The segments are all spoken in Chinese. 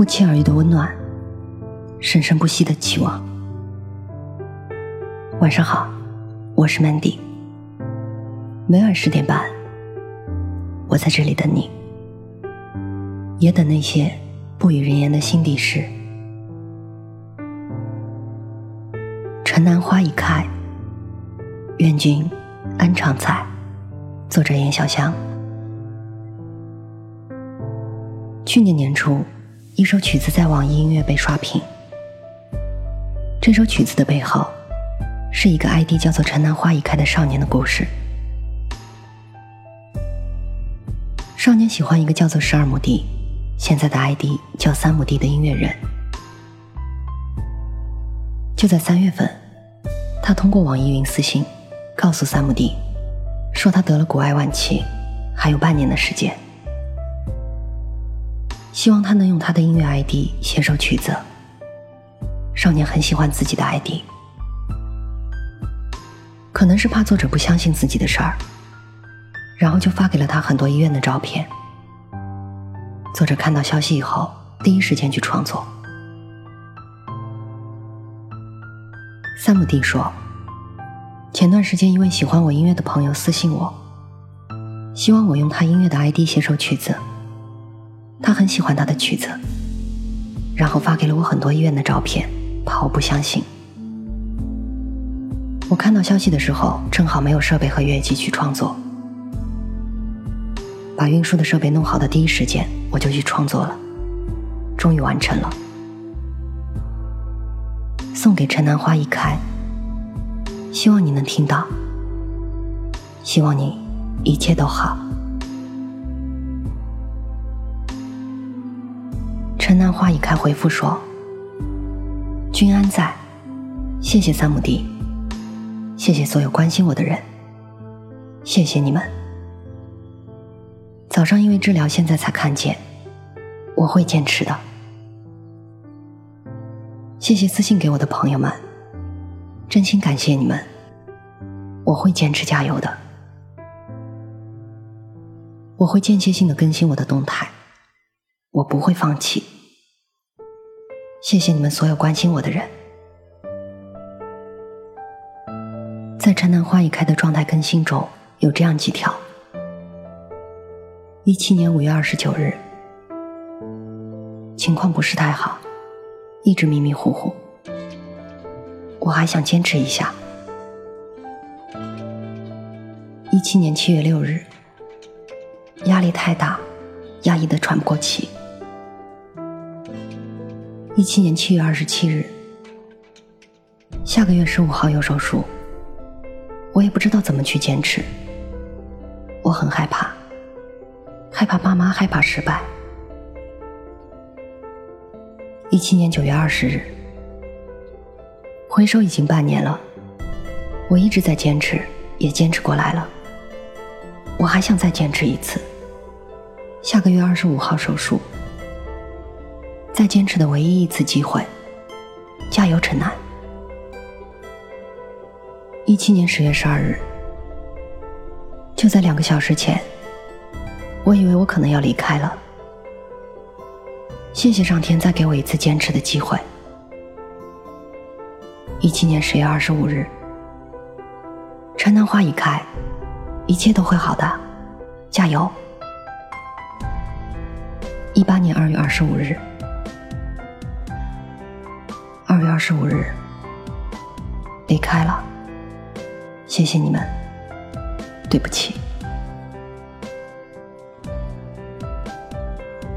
不期而遇的温暖，生生不息的期望。晚上好，我是 Mandy。每晚十点半，我在这里等你，也等那些不语人言的心底事。城南花已开，愿君安常在。作者：严小香。去年年初，一首曲子在网易音乐被刷屏。这首曲子的背后，是一个 ID 叫做“城南花已开”的少年的故事。少年喜欢一个叫做十二亩地，现在的 ID 叫三亩地的音乐人。就在三月份，他通过网易云私信，告诉三亩地，说他得了骨癌晚期，还有半年的时间。希望他能用他的音乐 ID 写首曲子。少年很喜欢自己的 ID，可能是怕作者不相信自己的事儿，然后就发给了他很多医院的照片。作者看到消息以后，第一时间去创作。三亩地说：“前段时间一位喜欢我音乐的朋友私信我，希望我用他音乐的 ID 写首曲子。”他很喜欢他的曲子，然后发给了我很多医院的照片，怕我不相信。我看到消息的时候，正好没有设备和乐器去创作。把运输的设备弄好的第一时间，我就去创作了，终于完成了。送给城南花一开，希望你能听到，希望你一切都好。城南花已开，回复说：“君安在，谢谢三亩地，谢谢所有关心我的人，谢谢你们。早上因为治疗，现在才看见，我会坚持的。谢谢私信给我的朋友们，真心感谢你们，我会坚持加油的，我会间歇性的更新我的动态，我不会放弃。”谢谢你们所有关心我的人。在城南花已开的状态更新中，有这样几条：一七年五月二十九日，情况不是太好，一直迷迷糊糊，我还想坚持一下。一七年七月六日，压力太大，压抑的喘不过气。一七年七月二十七日，下个月十五号有手术，我也不知道怎么去坚持，我很害怕，害怕爸妈，害怕失败。一七年九月二十日，回首已经半年了，我一直在坚持，也坚持过来了，我还想再坚持一次，下个月二十五号手术。再坚持的唯一一次机会，加油，陈楠！一七年十月十二日，就在两个小时前，我以为我可能要离开了。谢谢上天再给我一次坚持的机会。一七年十月二十五日，城南花已开，一切都会好的，加油！一八年二月二十五日。二月二十五日，离开了。谢谢你们，对不起。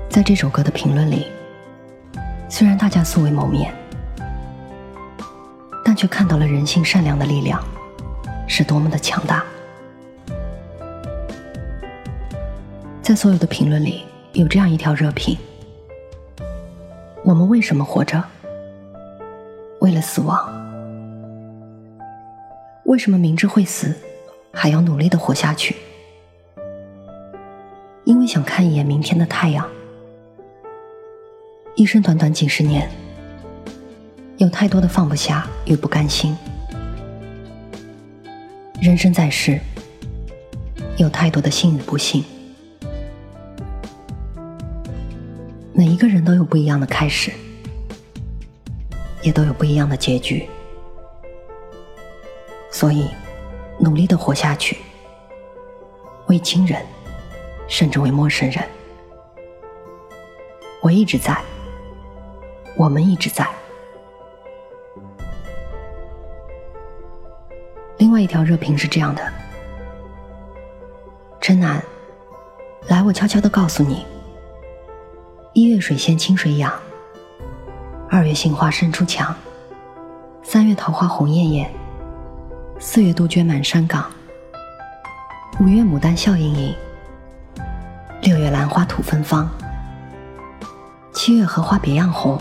在这首歌的评论里，虽然大家素未谋面，但却看到了人性善良的力量是多么的强大。在所有的评论里，有这样一条热评：我们为什么活着？为了死亡，为什么明知会死，还要努力的活下去？因为想看一眼明天的太阳。一生短短几十年，有太多的放不下与不甘心；人生在世，有太多的幸与不幸。每一个人都有不一样的开始，也都有不一样的结局。所以，努力的活下去，为亲人，甚至为陌生人，我一直在，我们一直在。另外一条热评是这样的：真难，来，我悄悄的告诉你。一月水仙清水养，二月杏花深处墙，三月桃花红艳艳，四月杜鹃满山岗，五月牡丹笑盈盈，六月兰花吐芬芳，七月荷花别样红，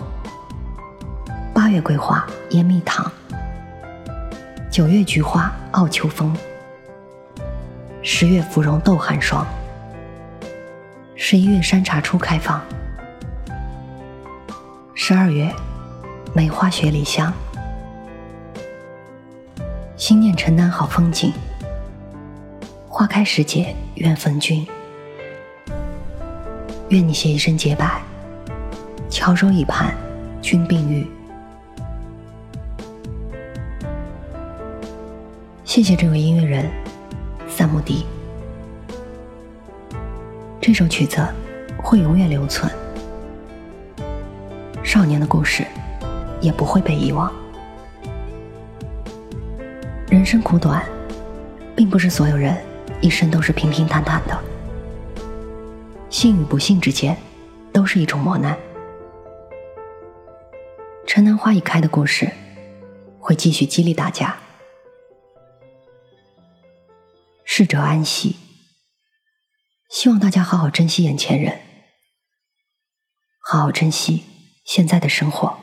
八月桂花烟蜜糖，九月菊花傲秋风，十月芙蓉斗寒霜，十一月山茶初开放。十二月，梅花雪里香。心念城南好风景，花开时节愿逢君。愿你携一身洁白，翘首以盼君并遇。谢谢这位音乐人，萨姆迪。这首曲子会永远留存。少年的故事也不会被遗忘。人生苦短，并不是所有人一生都是平平坦坦的。幸与不幸之间，都是一种磨难。城南花已开的故事，会继续激励大家。逝者安息，希望大家好好珍惜眼前人，好好珍惜。现在的生活。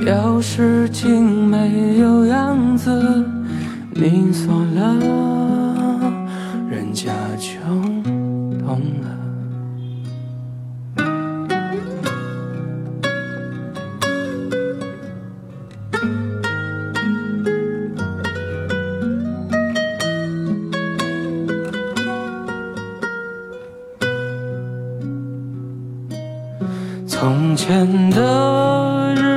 钥匙精没有样子，你锁了，人家就懂了。从前的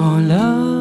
错。了。